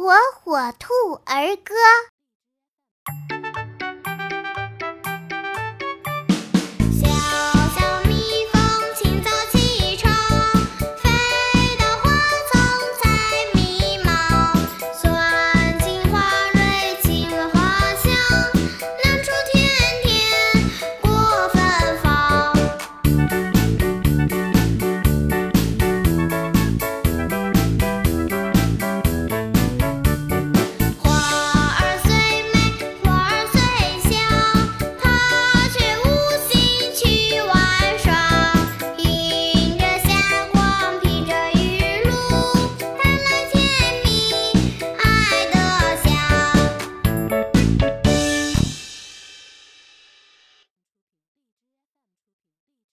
火火兔儿歌。